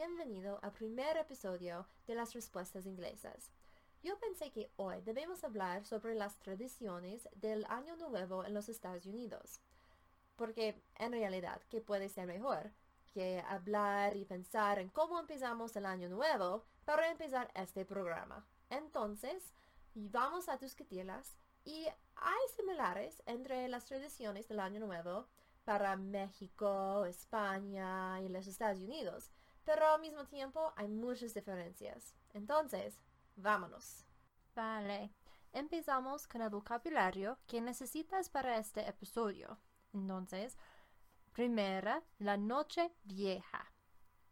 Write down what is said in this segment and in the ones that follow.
bienvenido al primer episodio de las respuestas inglesas. Yo pensé que hoy debemos hablar sobre las tradiciones del Año Nuevo en los Estados Unidos, porque en realidad, ¿qué puede ser mejor que hablar y pensar en cómo empezamos el Año Nuevo para empezar este programa? Entonces, vamos a discutirlas y hay similares entre las tradiciones del Año Nuevo para México, España y los Estados Unidos, pero al mismo tiempo hay muchas diferencias. Entonces, vámonos. Vale, empezamos con el vocabulario que necesitas para este episodio. Entonces, primera, la noche vieja.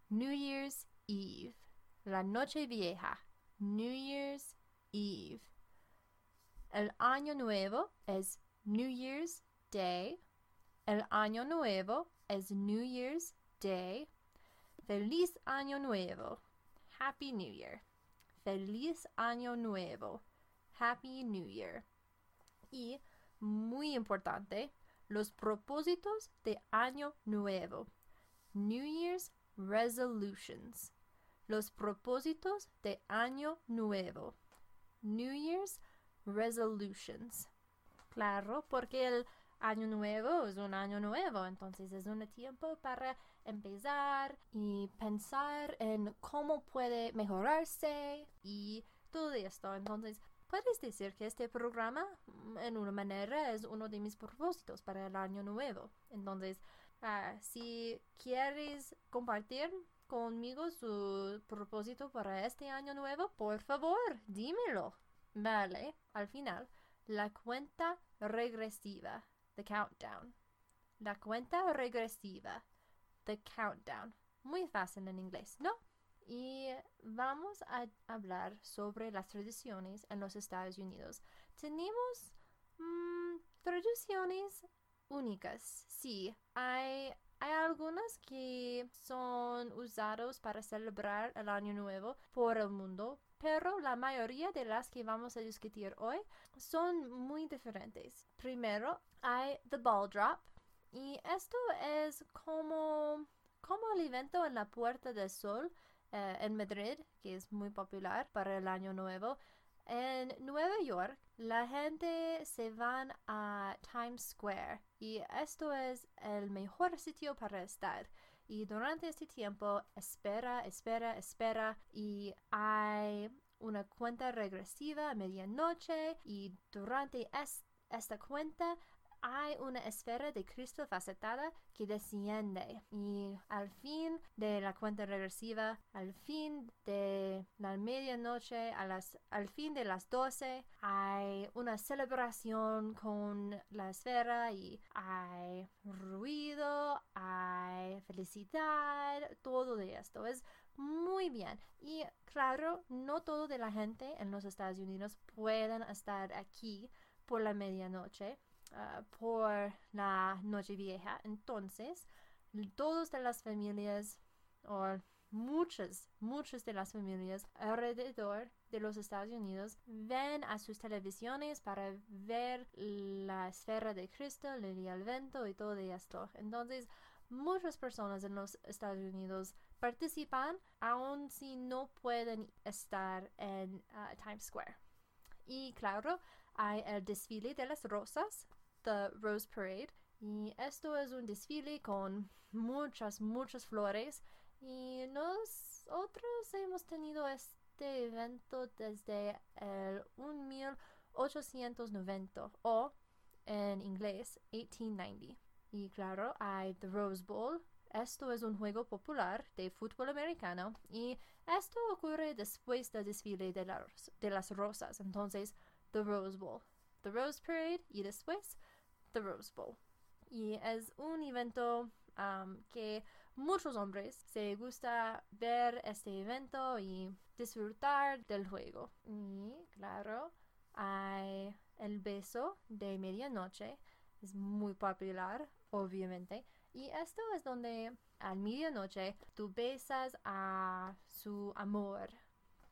New Year's Eve. La noche vieja. New Year's Eve. El año nuevo es New Year's Day. El año nuevo es New Year's Day. Feliz año nuevo. Happy New Year. Feliz año nuevo. Happy New Year. Y, muy importante, los propósitos de año nuevo. New Year's Resolutions. Los propósitos de año nuevo. New Year's Resolutions. Claro, porque el año nuevo es un año nuevo, entonces es un tiempo para empezar y pensar en cómo puede mejorarse y todo esto. Entonces, puedes decir que este programa, mm, en una manera, es uno de mis propósitos para el año nuevo. Entonces, ah, si quieres compartir conmigo su propósito para este año nuevo, por favor, dímelo. Vale, al final, la cuenta regresiva the countdown. La cuenta regresiva, the countdown. Muy fácil en inglés, ¿no? Y vamos a hablar sobre las tradiciones en los Estados Unidos. Tenemos mm, tradiciones únicas, sí. Hay, hay algunas que son usados para celebrar el año nuevo por el mundo, pero la mayoría de las que vamos a discutir hoy son muy diferentes. Primero hay The Ball Drop y esto es como, como el evento en la Puerta del Sol eh, en Madrid, que es muy popular para el año nuevo. En Nueva York, la gente se van a Times Square y esto es el mejor sitio para estar y durante este tiempo espera, espera, espera y hay una cuenta regresiva a medianoche y durante esta cuenta hay una esfera de Cristo facetada que desciende y al fin de la cuenta regresiva, al fin de la medianoche, al fin de las 12, hay una celebración con la esfera y hay ruido, hay felicidad, todo de esto es muy bien. Y claro, no todo de la gente en los Estados Unidos pueden estar aquí por la medianoche Ah, por la noche vieja. Entonces, todas las familias, o muchas, muchas de las familias alrededor de los Estados Unidos ven a sus televisiones para ver la esfera de Cristo, el evento y todo esto. Entonces, muchas personas en los Estados Unidos participan aun si no pueden estar en ah, Times Square. Y claro, hay el desfile de las rosas The Rose Parade. Y esto es un desfile con muchas, muchas flores. Y nosotros hemos tenido este evento desde el 1890 o en inglés 1890. Y claro, hay The Rose Bowl. Esto es un juego popular de fútbol americano y esto ocurre después del desfile de, de las rosas. Entonces, The Rose Bowl, The Rose Parade y después The Rose Bowl. Y es un evento um, que muchos hombres se gusta ver este evento y disfrutar del juego. Y claro, hay el beso de medianoche. Es muy popular, obviamente. Y esto es donde a medianoche tú besas a su amor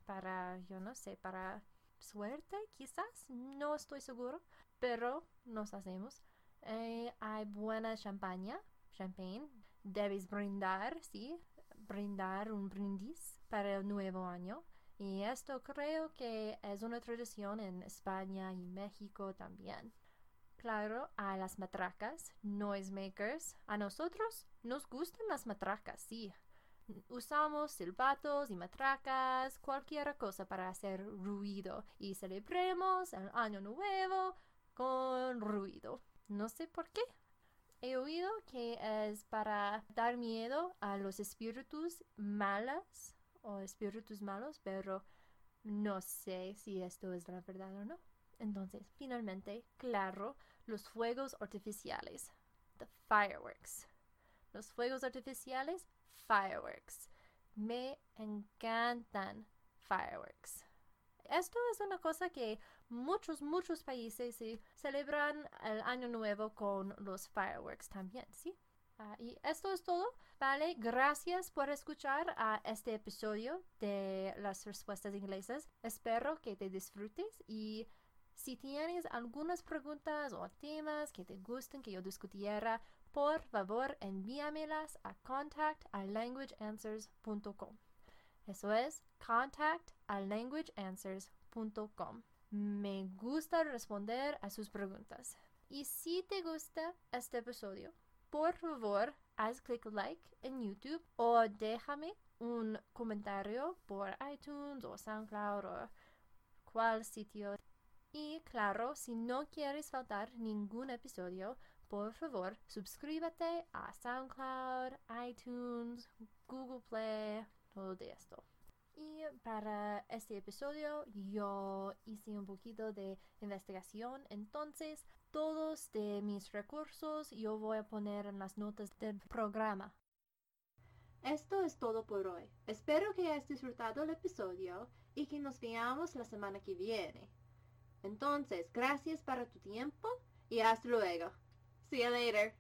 para, yo no sé, para suerte, quizás, no estoy seguro, pero nos hacemos. Eh, hay buena champaña, champagne, debes brindar, sí, brindar un brindis para el nuevo año. Y esto creo que es una tradición en España y México también. Claro, a las matracas, noisemakers. A nosotros nos gustan las matracas, sí. Usamos silbatos y matracas, cualquier cosa para hacer ruido y celebremos el año nuevo con ruido. No sé por qué. He oído que es para dar miedo a los espíritus malas o espíritus malos, pero no sé si esto es la verdad o no. Entonces, finalmente, claro, los fuegos artificiales. The fireworks. Los fuegos artificiales, fireworks. Me encantan fireworks. Esto es una cosa que muchos, muchos países celebran el año nuevo con los fireworks también, ¿sí? Ah, y esto es todo. Vale, gracias por escuchar a este episodio de las respuestas inglesas. Espero que te disfrutes y si tienes algunas preguntas o temas que te gusten que yo discutiera, por favor envíamelas a contact@languageanswers.com. Eso es contact@languageanswers.com. Me gusta responder a sus preguntas. Y si te gusta este episodio, por favor, haz clic like en YouTube o déjame un comentario por iTunes o SoundCloud o cual sitio. Y claro, si no quieres faltar ningún episodio, por favor, suscríbete a SoundCloud, iTunes, Google Play, todo de esto. Y para este episodio yo hice un poquito de investigación, entonces todos de mis recursos yo voy a poner en las notas del programa. Esto es todo por hoy. Espero que hayas disfrutado el episodio y que nos veamos la semana que viene. Entonces, gracias para tu tiempo y hasta luego. See you later.